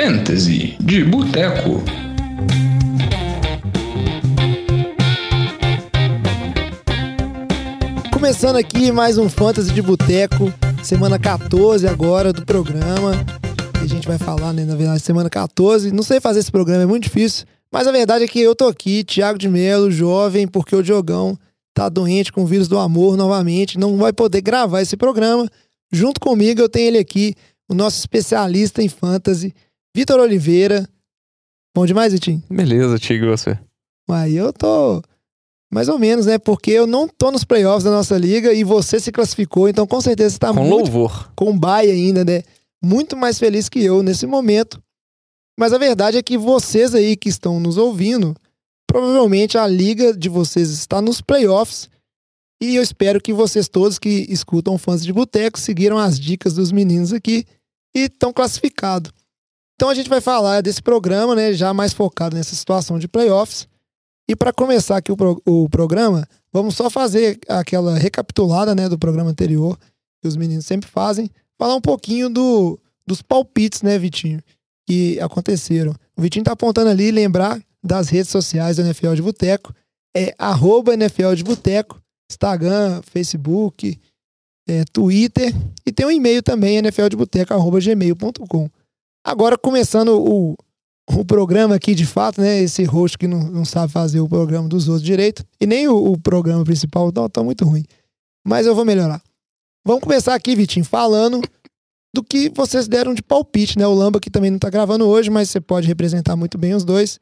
Fantasy de Boteco. Começando aqui mais um Fantasy de Boteco, semana 14 agora do programa. A gente vai falar, né, na verdade, semana 14. Não sei fazer esse programa, é muito difícil. Mas a verdade é que eu tô aqui, Thiago de Melo, jovem, porque o Diogão tá doente com o vírus do amor novamente, não vai poder gravar esse programa. Junto comigo eu tenho ele aqui, o nosso especialista em fantasy, Vitor Oliveira. Bom demais, Vitinho? Beleza, Tigo, e você? Aí eu tô mais ou menos, né? Porque eu não tô nos playoffs da nossa liga e você se classificou, então com certeza você tá Com muito louvor. com bye ainda, né? Muito mais feliz que eu nesse momento. Mas a verdade é que vocês aí que estão nos ouvindo, provavelmente a liga de vocês está nos playoffs. E eu espero que vocês todos que escutam fãs de boteco seguiram as dicas dos meninos aqui e estão classificados. Então a gente vai falar desse programa, né, já mais focado nessa situação de playoffs. E para começar aqui o, pro- o programa, vamos só fazer aquela recapitulada, né, do programa anterior que os meninos sempre fazem, falar um pouquinho do, dos palpites, né, Vitinho, que aconteceram. O Vitinho tá apontando ali, lembrar das redes sociais do NFL de Boteco, é arroba NFL de Boteco, Instagram, Facebook, é, Twitter, e tem um e-mail também, nfldeboteco.gmail.com. Agora, começando o, o programa aqui, de fato, né, esse host que não, não sabe fazer o programa dos outros direito, e nem o, o programa principal, tá, tá muito ruim. Mas eu vou melhorar. Vamos começar aqui, Vitinho, falando do que vocês deram de palpite, né? O Lamba que também não tá gravando hoje, mas você pode representar muito bem os dois.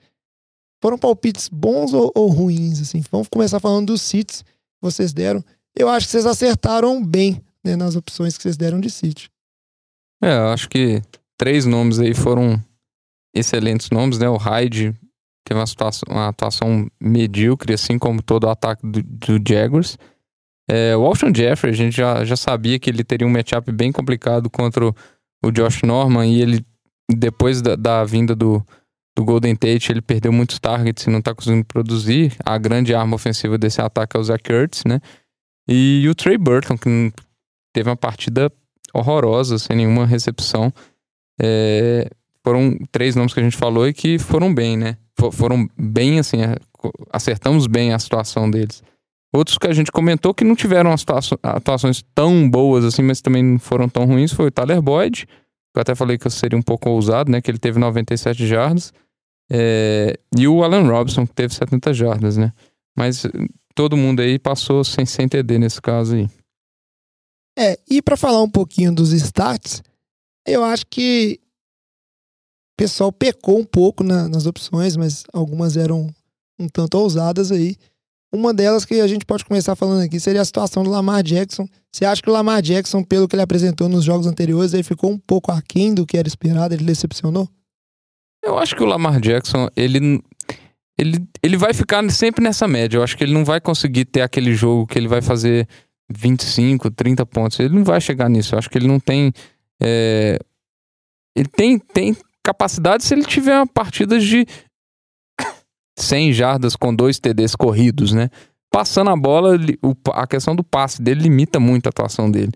Foram palpites bons ou, ou ruins, assim? Vamos começar falando dos seats que vocês deram. Eu acho que vocês acertaram bem né, nas opções que vocês deram de seat. É, eu acho que três nomes aí foram excelentes nomes, né? O Hyde teve uma, situação- uma atuação medíocre, assim como todo o ataque do, do Jaguars. É, o Alshon Jeffrey, a gente já, já sabia que ele teria um matchup bem complicado contra o, o Josh Norman e ele, depois da, da vinda do, do Golden Tate, ele perdeu muitos targets e não tá conseguindo produzir. A grande arma ofensiva desse ataque é o Zach Ertz, né? E o Trey Burton, que teve uma partida horrorosa, sem nenhuma recepção. É, foram três nomes que a gente falou e que foram bem, né? Fo- Foram bem, assim, acertamos bem a situação deles. Outros que a gente comentou que não tiveram atuações tão boas assim, mas também não foram tão ruins, foi o Tyler Boyd, que eu até falei que eu seria um pouco ousado, né? Que ele teve 97 jardas. É, e o Alan Robson, que teve 70 jardas, né? Mas todo mundo aí passou sem, sem nesse caso aí. É, e para falar um pouquinho dos stats, eu acho que o pessoal pecou um pouco na- nas opções, mas algumas eram um tanto ousadas aí. Uma delas que a gente pode começar falando aqui seria a situação do Lamar Jackson. Você acha que o Lamar Jackson, pelo que ele apresentou nos jogos anteriores, ele ficou um pouco aquém do que era esperado? Ele decepcionou? Eu acho que o Lamar Jackson, ele, ele, ele vai ficar sempre nessa média. Eu acho que ele não vai conseguir ter aquele jogo que ele vai fazer 25, 30 pontos. Ele não vai chegar nisso. Eu acho que ele não tem. É, Ele tem, tem capacidade se ele tiver uma partida de 100 jardas com dois TDs corridos, né? Passando a bola, a questão do passe dele limita muito a atuação dele.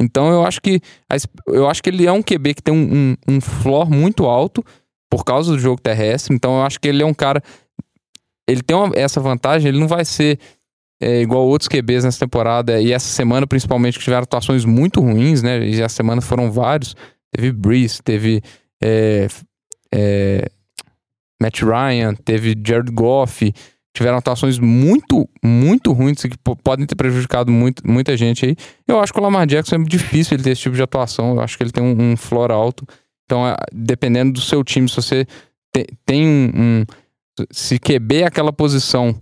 Então eu acho que eu acho que ele é um QB que tem um, um, um floor muito alto por causa do jogo terrestre. Então eu acho que ele é um cara. Ele tem uma- essa vantagem, ele não vai ser é, igual outros QBs nessa temporada e essa semana, principalmente, que tiveram atuações muito ruins, né? E essa semana foram vários. Teve Breeze, teve é, é, Matt Ryan, teve Jared Goff. Tiveram atuações muito, muito ruins que po- podem ter prejudicado muito, muita gente aí. Eu acho que o Lamar Jackson é difícil ele ter esse tipo de atuação. Eu acho que ele tem um, um floor alto. Então, é, dependendo do seu time, se você te- tem um, um- Se QB é aquela posição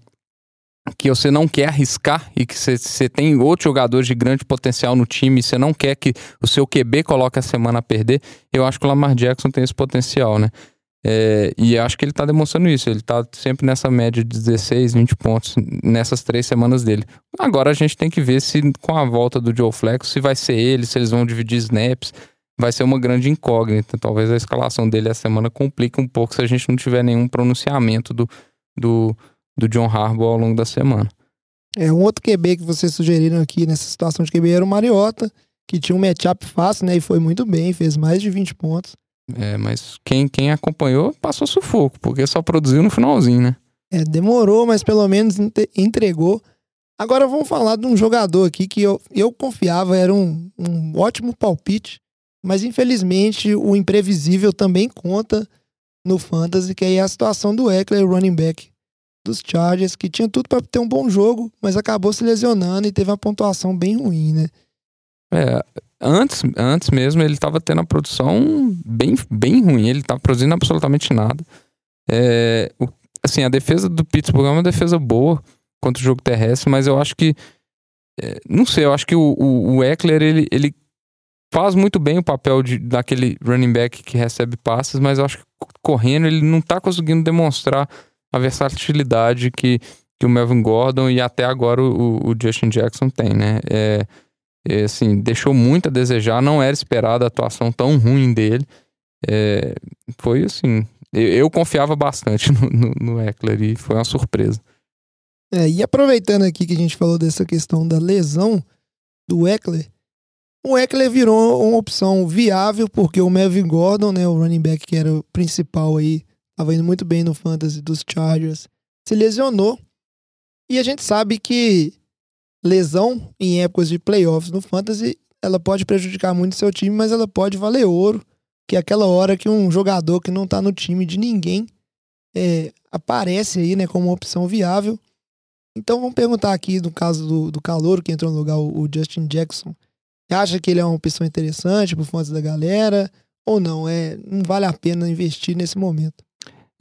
que você não quer arriscar e que você, tem outros jogadores de grande potencial no time e você não quer que o seu QB coloque a semana a perder, eu acho que o Lamar Jackson tem esse potencial, né? É, e acho que ele tá demonstrando isso. Ele tá sempre nessa média de 16, 20 pontos nessas três semanas dele. Agora a gente tem que ver se com a volta do Joe Flacco, se vai ser ele, se eles vão dividir snaps. Vai ser uma grande incógnita. Talvez a escalação dele essa semana complique um pouco se a gente não tiver nenhum pronunciamento do, do, do John Harbaugh ao longo da semana. É, um outro QB que vocês sugeriram aqui nessa situação de QB era o Mariota, que tinha um matchup fácil, né? E foi muito bem, fez mais de 20 pontos. É, mas quem, quem acompanhou passou sufoco, porque só produziu no finalzinho, né? É, demorou, mas pelo menos entregou. Agora vamos falar de um jogador aqui que eu, eu confiava, era um, um ótimo palpite, mas infelizmente o imprevisível também conta no Fantasy, que aí é a situação do Eckler, running back dos Chargers, que tinha tudo para ter um bom jogo, mas acabou se lesionando e teve uma pontuação bem ruim, né? É, antes, antes mesmo ele estava tendo a produção bem, bem ruim, ele estava produzindo absolutamente nada. É, o, assim, a defesa do Pittsburgh é uma defesa boa contra o jogo terrestre, mas eu acho que é, não sei, eu acho que o, o, o Eckler ele, ele faz muito bem o papel de, daquele running back que recebe passes, mas eu acho que correndo ele não está conseguindo demonstrar a versatilidade que, que o Melvin Gordon e até agora o, o Justin Jackson tem, né? É, é, assim, deixou muito a desejar, não era esperada a atuação tão ruim dele. É, foi assim, eu, eu, confiava bastante no, no, no Eckler e foi uma surpresa. É, e aproveitando aqui que a gente falou dessa questão da lesão do Eckler, o Eckler virou uma opção viável porque o Melvin Gordon, né, o running back que era o principal aí, estava indo muito bem no fantasy dos Chargers, se lesionou. E a gente sabe que lesão em épocas de playoffs no fantasy, ela pode prejudicar muito seu time, mas ela pode valer ouro, que é aquela hora que um jogador que não está no time de ninguém é, aparece aí, né, como uma opção viável. Então vamos perguntar aqui no caso do, do calor que entrou no lugar, o, o Justin Jackson acha que ele é uma pessoa interessante pro fãs da galera ou não? É, não vale a pena investir nesse momento.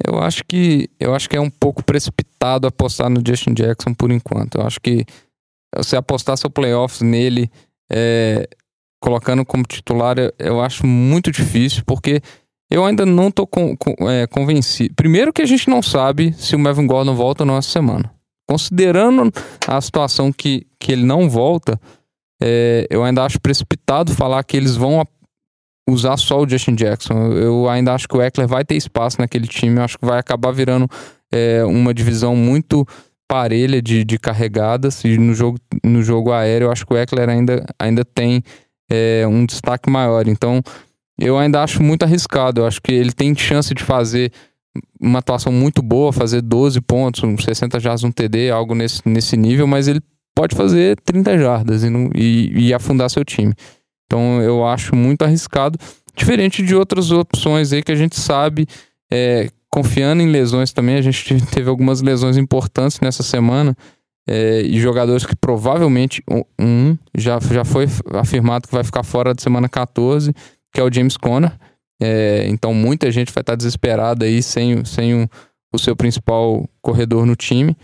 Eu acho que eu acho que é um pouco precipitado apostar no Justin Jackson por enquanto. Eu acho que você apostar seu playoffs nele, é, colocando como titular, eu acho muito difícil, porque eu ainda não com, é, convencido. Primeiro que a gente não sabe se o Melvin Gordon volta na nossa semana. Considerando a situação que, que ele não volta, é, eu ainda acho precipitado falar que eles vão usar só o Justin Jackson. Eu ainda acho que o Eckler vai ter espaço naquele time. Eu acho que vai acabar virando é, uma divisão muito parelha de, de carregadas. E no jogo, no jogo aéreo, eu acho que o Eckler ainda, ainda tem é, um destaque maior. Então, eu ainda acho muito arriscado. Eu acho que ele tem chance de fazer uma atuação muito boa, fazer 12 pontos, 60 jardas, um TD, algo nesse, nesse nível, mas ele pode fazer 30 jardas e, não, e, e afundar seu time. Então eu acho muito arriscado, diferente de outras opções aí que a gente sabe, é, confiando em lesões também, a gente teve algumas lesões importantes nessa semana. É, e jogadores que provavelmente um já, já foi afirmado que vai ficar fora da semana 14, que é o James Conner. É, então muita gente vai estar desesperada aí sem, sem o, o seu principal corredor no time.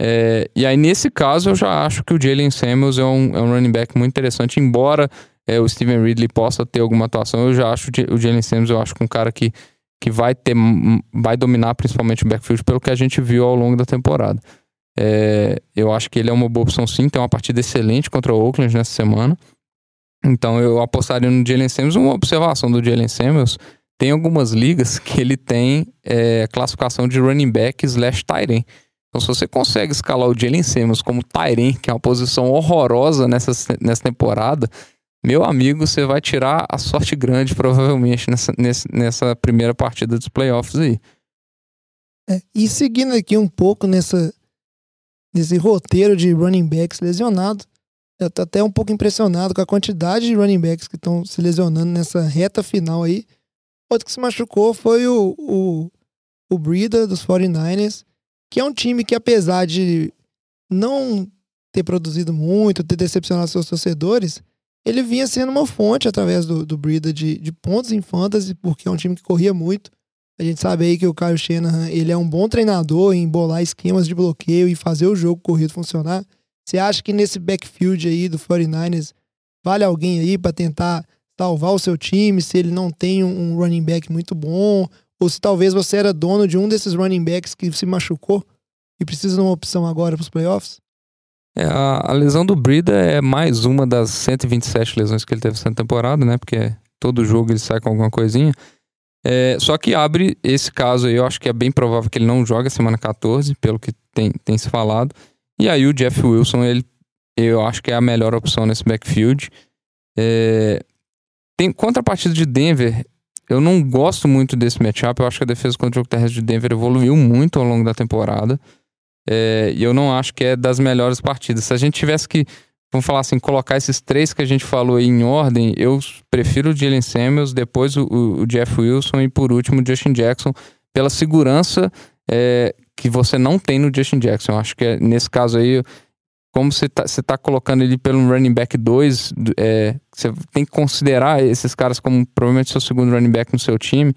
É, e aí, nesse caso, eu já acho que o Jalen Samuels é um, é um running back muito interessante, embora é, o Steven Ridley possa ter alguma atuação, eu já acho o Jalen Samuels, eu acho que um cara que, que vai ter, vai dominar principalmente o backfield pelo que a gente viu ao longo da temporada. É, eu acho que ele é uma boa opção sim, tem uma partida excelente contra o Oakland nessa semana. Então eu apostaria no Jalen Samuels. Uma observação do Jalen Samuels, tem algumas ligas que ele tem é, classificação de running back slash end. Então, se você consegue escalar o Jalen Simmons como Tyren, que é uma posição horrorosa nessa, nessa temporada, meu amigo, você vai tirar a sorte grande, provavelmente, nessa, nessa primeira partida dos playoffs aí. É, e seguindo aqui um pouco nessa, nesse roteiro de running backs lesionados, eu tô até um pouco impressionado com a quantidade de running backs que estão se lesionando nessa reta final aí. Outro que se machucou foi o, o, o Breeder dos 49ers que é um time que, apesar de não ter produzido muito, ter decepcionado seus torcedores, ele vinha sendo uma fonte através do, do Brida de, de pontos em fantasy, porque é um time que corria muito. A gente sabe aí que o Kyle Shanahan, ele é um bom treinador em bolar esquemas de bloqueio e fazer o jogo corrido funcionar. Você acha que nesse backfield aí do 49ers vale alguém aí para tentar salvar o seu time, se ele não tem um running back muito bom, ou se talvez você era dono de um desses running backs que se machucou e precisa de uma opção agora para os playoffs? É, a, a, lesão do Brida é mais uma das 127 lesões que ele teve nessa temporada, né? Porque todo jogo ele sai com alguma coisinha. É, só que abre esse caso aí, eu acho que é bem provável que ele não joga semana 14, pelo que tem, tem se falado. E aí o Jeff Wilson, ele, eu acho que é a melhor opção nesse backfield. É, tem contrapartida de Denver, eu não gosto muito desse matchup. Eu acho que a defesa contra o jogo terrestre de Denver evoluiu muito ao longo da temporada. É, e eu não acho que é das melhores partidas. Se a gente tivesse que, vamos falar assim, colocar esses três que a gente falou aí em ordem, eu prefiro o Jalen Samuels, depois o, o Jeff Wilson e por último o Justin Jackson, pela segurança é, que você não tem no Justin Jackson. Eu acho que é, nesse caso aí como você tá, você tá colocando ele pelo running back 2, é, você tem que considerar esses caras como provavelmente seu segundo running back no seu time.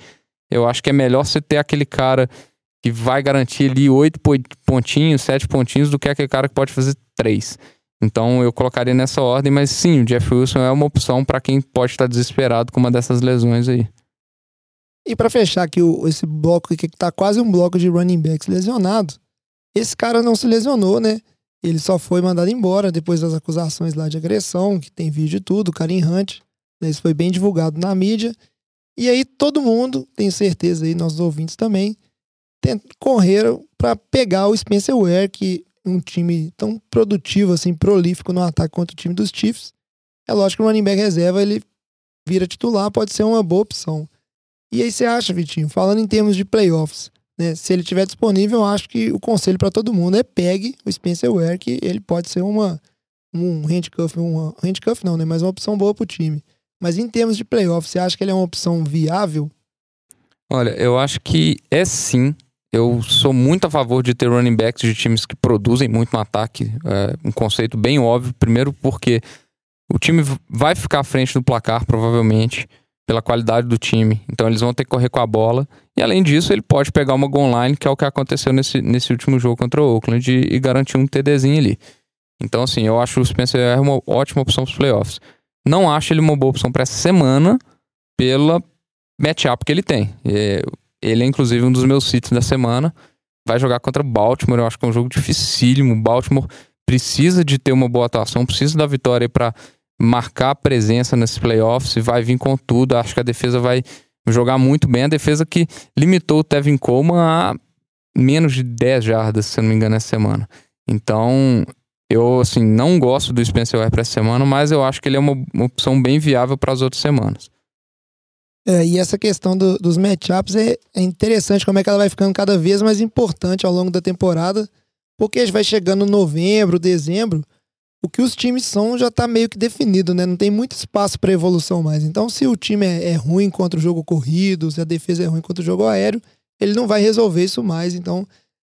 Eu acho que é melhor você ter aquele cara que vai garantir ali oito pontinhos, sete pontinhos, do que aquele cara que pode fazer três. Então eu colocaria nessa ordem, mas sim, o Jeff Wilson é uma opção para quem pode estar desesperado com uma dessas lesões aí. E para fechar aqui o, esse bloco aqui que tá quase um bloco de running backs lesionados, esse cara não se lesionou, né? Ele só foi mandado embora depois das acusações lá de agressão, que tem vídeo e tudo, Karim Hunt. Né, isso foi bem divulgado na mídia. E aí todo mundo, tenho certeza aí, nossos ouvintes também, correram para pegar o Spencer Ware, que um time tão produtivo, assim, prolífico no ataque contra o time dos Chiefs. É lógico que o running back reserva, ele vira titular, pode ser uma boa opção. E aí você acha, Vitinho, falando em termos de playoffs, né? Se ele tiver disponível, eu acho que o conselho para todo mundo é pegue o Spencer Ware, que ele pode ser uma um handcuff, uma handcuff não, né? Mas uma opção boa para o time. Mas em termos de playoff, você acha que ele é uma opção viável? Olha, eu acho que é sim. Eu sou muito a favor de ter running backs de times que produzem muito no ataque. É um conceito bem óbvio. Primeiro, porque o time vai ficar à frente do placar, provavelmente pela qualidade do time. Então eles vão ter que correr com a bola. E além disso, ele pode pegar uma goal line, que é o que aconteceu nesse, nesse último jogo contra o Oakland, e, e garantir um TDzinho ali. Então, assim, eu acho o Spencer é uma ótima opção para os playoffs. Não acho ele uma boa opção para essa semana, pela matchup que ele tem. É, ele é, inclusive, um dos meus sítios da semana. Vai jogar contra Baltimore, eu acho que é um jogo dificílimo. Baltimore precisa de ter uma boa atuação, precisa da vitória para marcar presença nesses playoffs e vai vir com tudo. Acho que a defesa vai jogar muito bem. A defesa que limitou o Tevin Coleman a menos de 10 jardas, se não me engano, essa semana. Então, eu, assim, não gosto do Spencer Ware para essa semana, mas eu acho que ele é uma opção bem viável para as outras semanas. É, e essa questão do, dos matchups é, é interessante como é que ela vai ficando cada vez mais importante ao longo da temporada, porque vai chegando novembro, dezembro, o que os times são já está meio que definido, né? Não tem muito espaço para evolução mais. Então, se o time é, é, ruim contra o jogo corrido, se a defesa é ruim contra o jogo aéreo, ele não vai resolver isso mais. Então,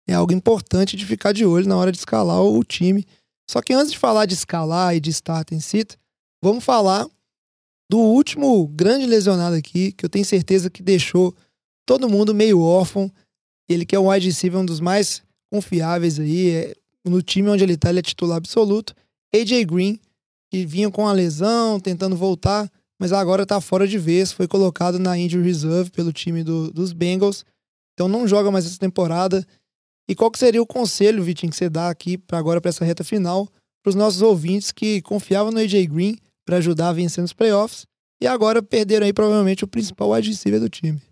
é algo importante de ficar de olho na hora de escalar o, o time. Só que antes de falar de escalar e de start em sit, vamos falar do último grande lesionado aqui, que eu tenho certeza que deixou todo mundo meio órfão. Ele que é o wide receiver, um dos mais confiáveis aí, é, no time onde ele está, ele é titular absoluto. AJ Green, que vinha com a lesão, tentando voltar, mas agora está fora de vez, foi colocado na injury reserve pelo time do, dos Bengals, então não joga mais essa temporada. E qual que seria o conselho, Vitinho, que você dá aqui para agora para essa reta final para os nossos ouvintes que confiavam no AJ Green para ajudar a vencer nos playoffs e agora perderam aí provavelmente o principal receiver do time?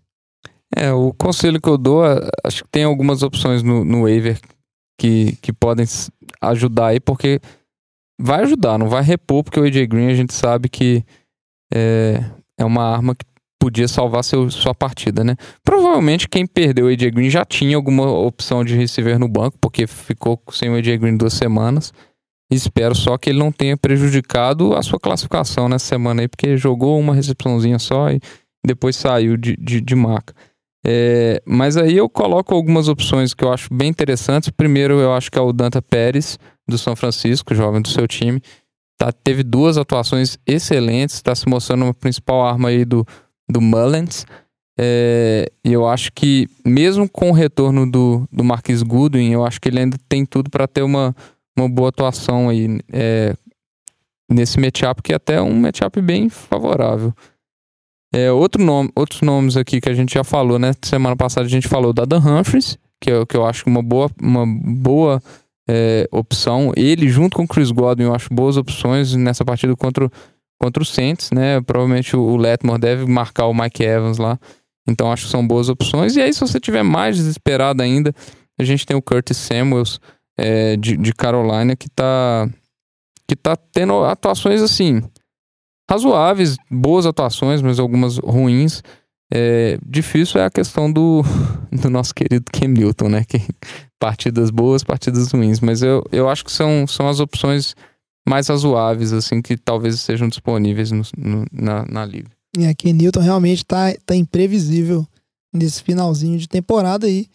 É, o conselho que eu dou, acho que tem algumas opções no, no waiver que, que podem ajudar aí, porque vai ajudar, não vai repor, porque o AJ Green a gente sabe que é, é uma arma que podia salvar seu, sua partida, né? Provavelmente quem perdeu o AJ Green já tinha alguma opção de receiver no banco, porque ficou sem o AJ Green duas semanas. Espero só que ele não tenha prejudicado a sua classificação nessa semana aí, porque jogou uma recepçãozinha só e depois saiu de, de, de marca. É, mas aí eu coloco algumas opções que eu acho bem interessantes. Primeiro, eu acho que é o Danta Pérez, do São Francisco, jovem do seu time. Tá, teve duas atuações excelentes, está se mostrando uma principal arma aí do, do Mullins. É, e eu acho que, mesmo com o retorno do, do Marquis Goodwin, eu acho que ele ainda tem tudo para ter uma, uma boa atuação aí é, nesse matchup, que é até um matchup bem favorável. É, outro nome, outros nomes aqui que a gente já falou, né? Semana passada a gente falou da Dan Humphries, que, é, que eu acho uma boa, uma boa é, opção. Ele, junto com o Chris Godwin, eu acho boas opções nessa partida contra, contra o Saints, né? Provavelmente o Letmore deve marcar o Mike Evans lá. Então acho que são boas opções. E aí, se você tiver mais desesperado ainda, a gente tem o Curtis Samuels é, de, de Carolina que tá, que tá tendo atuações assim razoáveis, boas atuações, mas algumas ruins. É, difícil é a questão do, do nosso querido Cam Newton, né? Que, partidas boas, partidas ruins. Mas eu, eu acho que são, são as opções mais razoáveis, assim, que talvez estejam disponíveis no, no, na, na liga. É, que Newton realmente tá, tá imprevisível nesse finalzinho de temporada aí.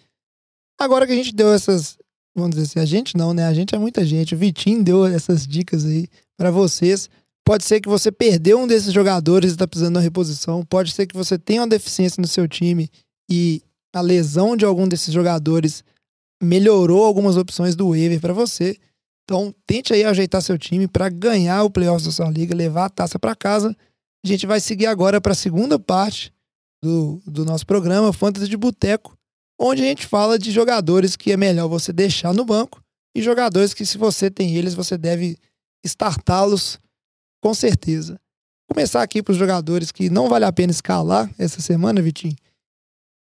Agora que a gente deu essas. Vamos dizer assim, a gente não, né? A gente é muita gente. O Vitinho deu essas dicas aí para vocês. Pode ser que você perdeu um desses jogadores e está precisando de uma reposição. Pode ser que você tenha uma deficiência no seu time e a lesão de algum desses jogadores melhorou algumas opções do waiver para você. Então, tente aí ajeitar seu time para ganhar o playoffs da sua liga, levar a taça para casa. A gente vai seguir agora para a segunda parte do, do nosso programa, Fantasy de Boteco, onde a gente fala de jogadores que é melhor você deixar no banco e jogadores que, se você tem eles, você deve startá-los com certeza. Vou começar aqui para os jogadores que não vale a pena escalar essa semana, Vitinho.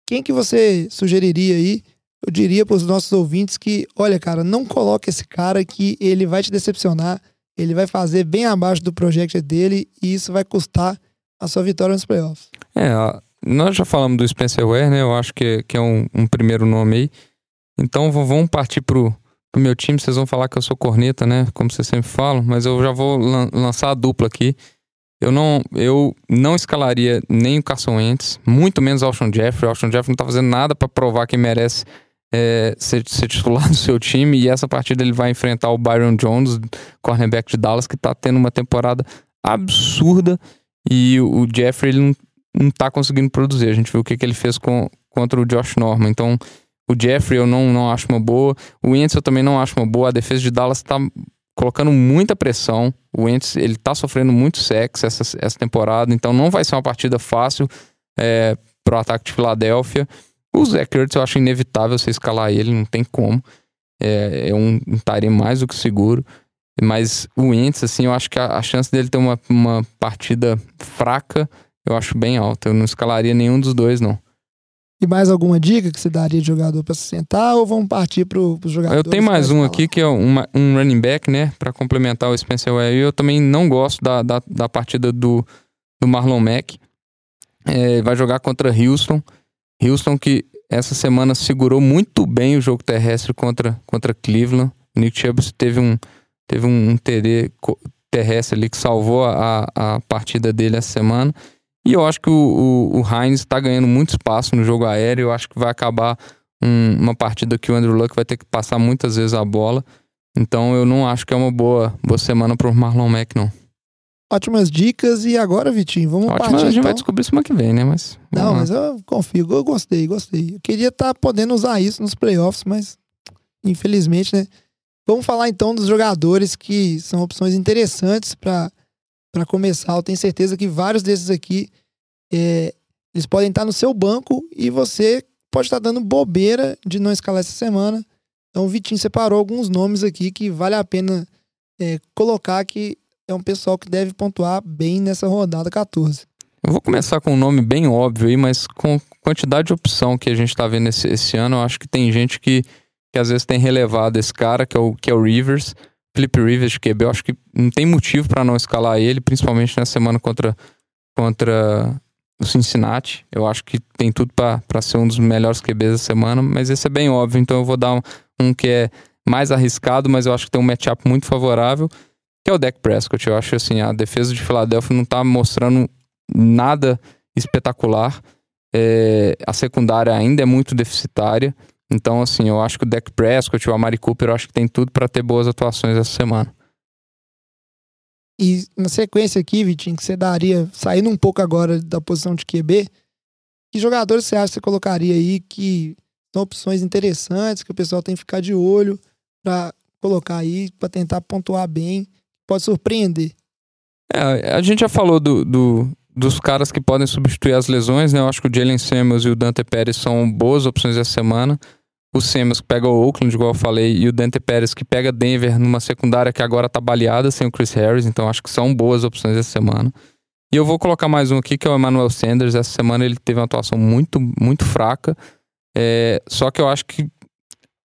Quem que você sugeriria aí? Eu diria para os nossos ouvintes que, olha, cara, não coloque esse cara que ele vai te decepcionar, ele vai fazer bem abaixo do projeto dele e isso vai custar a sua vitória nos playoffs. É, nós já falamos do Spencer Ware, né? Eu acho que, que é um, um primeiro nome aí. Então vamos partir pro, pro meu time. Vocês vão falar que eu sou corneta, né? Como vocês sempre falam, mas eu já vou lan lançar a dupla aqui. Eu não, eu não escalaria nem o Carson Wentz, muito menos o Alshon Jeffrey. O Alshon Jeffrey não tá fazendo nada para provar que merece é, ser, ser, titular do seu time. E essa partida ele vai enfrentar o Byron Jones, cornerback de Dallas, que tá tendo uma temporada absurda. E o, Jeffrey ele não, não tá conseguindo produzir. A gente viu o que, que ele fez com, contra o Josh Norman. Então, o Jeffrey eu não, não acho uma boa. O Wentz eu também não acho uma boa. A defesa de Dallas tá colocando muita pressão. O Wentz, ele tá sofrendo muito sexo essa, essa temporada. Então, não vai ser uma partida fácil é, pro ataque de Filadélfia. O Zach Ertz eu acho inevitável você escalar ele, não tem como. É, é um, um mais do que seguro. Mas o Wentz, assim, eu acho que a, a chance dele ter uma, uma partida fraca eu acho bem alta. Eu não escalaria nenhum dos dois, não. E mais alguma dica que você daria de jogador para se sentar ou vamos partir para os jogadores? Eu tenho mais um aqui que é um, um running back, né? Para complementar o Spencer Ware. Eu também não gosto da, da, da partida do, do Marlon Mack. É, vai jogar contra Houston. Houston que essa semana segurou muito bem o jogo terrestre contra, contra Cleveland. O Nick Chubb teve um, teve um, um TD terrestre ali que salvou a, a partida dele essa semana. E eu acho que o, o, o Heinz está ganhando muito espaço no jogo aéreo. Eu acho que vai acabar um, uma partida que o Andrew Luck vai ter que passar muitas vezes a bola. Então eu não acho que é uma boa, boa semana para o Marlon Mack, não. Ótimas dicas. E agora, Vitinho, vamos Ótima, partir. A gente então. vai descobrir semana que vem, né? Mas, não, mas eu confio. Eu gostei, gostei. Eu queria estar tá podendo usar isso nos playoffs, mas infelizmente, né? Vamos falar então dos jogadores que são opções interessantes para começar. Eu tenho certeza que vários desses aqui é, eles podem estar no seu banco e você pode estar dando bobeira de não escalar essa semana. Então o Vitinho separou alguns nomes aqui que vale a pena é, colocar que é um pessoal que deve pontuar bem nessa rodada 14. Eu vou começar com um nome bem óbvio aí, mas com quantidade de opção que a gente está vendo esse, esse, ano, eu acho que tem gente que, que às vezes tem relevado esse cara, que é o, que é o Rivers, Felipe Rivers de QB. Eu acho que não tem motivo para não escalar ele, principalmente na semana contra, contra o Cincinnati. Eu acho que tem tudo para ser um dos melhores QBs da semana, mas esse é bem óbvio, então eu vou dar um, um que é mais arriscado, mas eu acho que tem um matchup muito favorável, que é o Dak Prescott. Eu acho assim, a defesa de Filadélfia não tá mostrando nada espetacular. É, a secundária ainda é muito deficitária. Então, assim, eu acho que o Dak Prescott, o Amari Cooper, eu acho que tem tudo para ter boas atuações essa semana. E na sequência aqui, Vitinho, que você daria, saindo um pouco agora da posição de QB, que jogadores você acha que você colocaria aí que são opções interessantes, que o pessoal tem que ficar de olho para colocar aí, para tentar pontuar bem, pode surpreender? É, a gente já falou do, do, dos caras que podem substituir as lesões, né? Eu acho que o Jalen Samuels e o Dante Pérez são boas opções essa semana o Samuels que pega o Oakland, igual eu falei, e o Dante Pérez que pega Denver numa secundária que agora tá baleada sem o Chris Harris, então acho que são boas opções essa semana. E eu vou colocar mais um aqui que é o Emmanuel Sanders. Essa semana ele teve uma atuação muito, muito fraca. É, só que eu acho que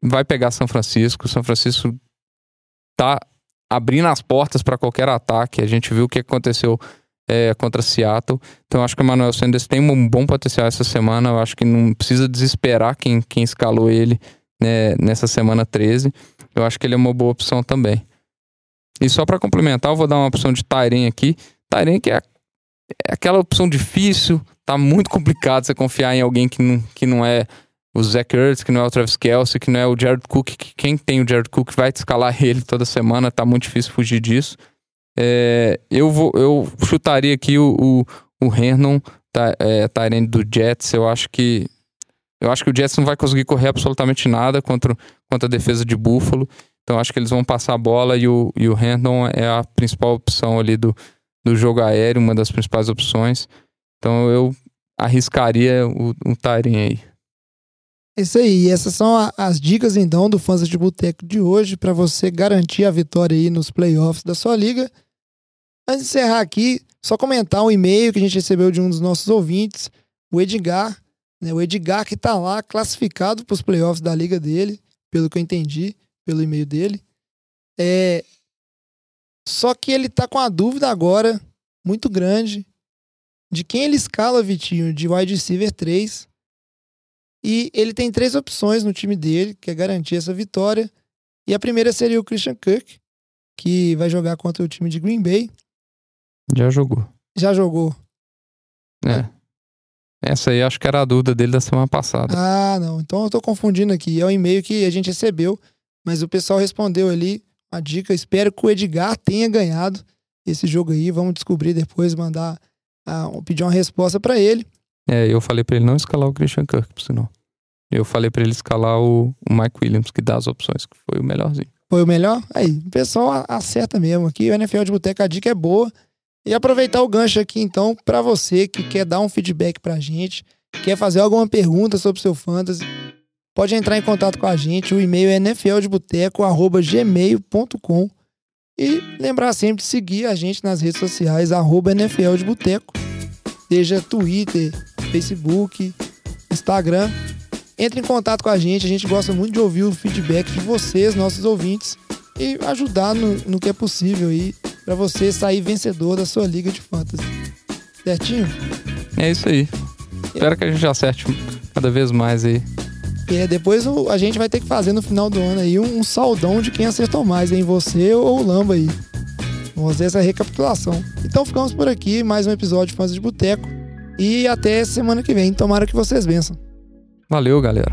vai pegar São Francisco. São Francisco tá abrindo as portas para qualquer ataque. A gente viu o que aconteceu é, contra Seattle. Então acho que o Emmanuel Sanders tem um bom potencial essa semana. Eu acho que não precisa desesperar quem, quem escalou ele né, nessa semana 13. Eu acho que ele é uma boa opção também. E só para complementar, eu vou dar uma opção de Tyren aqui. Tyren que é, é aquela opção difícil, tá muito complicado você confiar em alguém que não, que não é o Zach Ertz, que não é o Travis Kelsey, que não é o Jared Cook, que quem tem o Jared Cook vai escalar ele toda semana, tá muito difícil fugir disso. É, eu, vou, eu chutaria aqui o, o, o Hernon, tá, é, do Jets. Eu acho que eu acho que o Jets não vai conseguir correr absolutamente nada contra, contra a defesa de Buffalo. Então acho que eles vão passar a bola e o, e o Herndon é a principal opção ali do, do jogo aéreo, uma das principais opções. Então eu arriscaria o, o aí. É isso aí, essas são as dicas então do Fãs de Boteco de hoje para você garantir a vitória aí nos playoffs da sua liga. Antes de encerrar aqui, só comentar um e-mail que a gente recebeu de um dos nossos ouvintes, o Edgar. Né, o Edgar que está lá classificado para os playoffs da liga dele, pelo que eu entendi, pelo e-mail dele. É... Só que ele está com a dúvida agora, muito grande, de quem ele escala, Vitinho, de wide receiver 3 e ele tem três opções no time dele, que é garantir essa vitória. E a primeira seria o Christian Kirk, que vai jogar contra o time de Green Bay. Já jogou. Já jogou. É. Essa aí acho que era a dúvida dele da semana passada. Ah, não. Então eu tô confundindo aqui. É o um e-mail que a gente recebeu, mas o pessoal respondeu ali a dica. Espero que o Edgar tenha ganhado esse jogo aí. Vamos descobrir depois, mandar, uh, pedir uma resposta para ele. É, eu falei para ele não escalar o Christian Kirk, por sinal. Eu falei para ele escalar o, o, Mike Williams, que dá as opções, que foi o melhorzinho. Foi o melhor? Aí, o pessoal acerta mesmo aqui. O NFL de Boteca, a dica é boa. E aproveitar o gancho aqui, então, para você que quer dar um feedback pra gente, quer fazer alguma pergunta sobre seu fantasy, pode entrar em contato com a gente. O e-mail é nfldeboteco.gmail.com E lembrar sempre de seguir a gente nas redes sociais, arroba NFL de Boteco, seja Twitter, Facebook, Instagram. Entre em contato com a gente, a gente gosta muito de ouvir o feedback de vocês, nossos ouvintes, e ajudar no, no que é possível aí para você sair vencedor da sua liga de fantasy. Certinho? É isso aí. Espero que a gente acerte cada vez mais aí. É, depois a gente vai ter que fazer no final do ano aí um, um saudão de quem acertou mais, em você ou o Lamba aí. Vamos fazer essa recapitulação. Então ficamos por aqui, mais um episódio de Fãs de Boteco. E até semana que vem. Tomara que vocês vençam. Valeu, galera.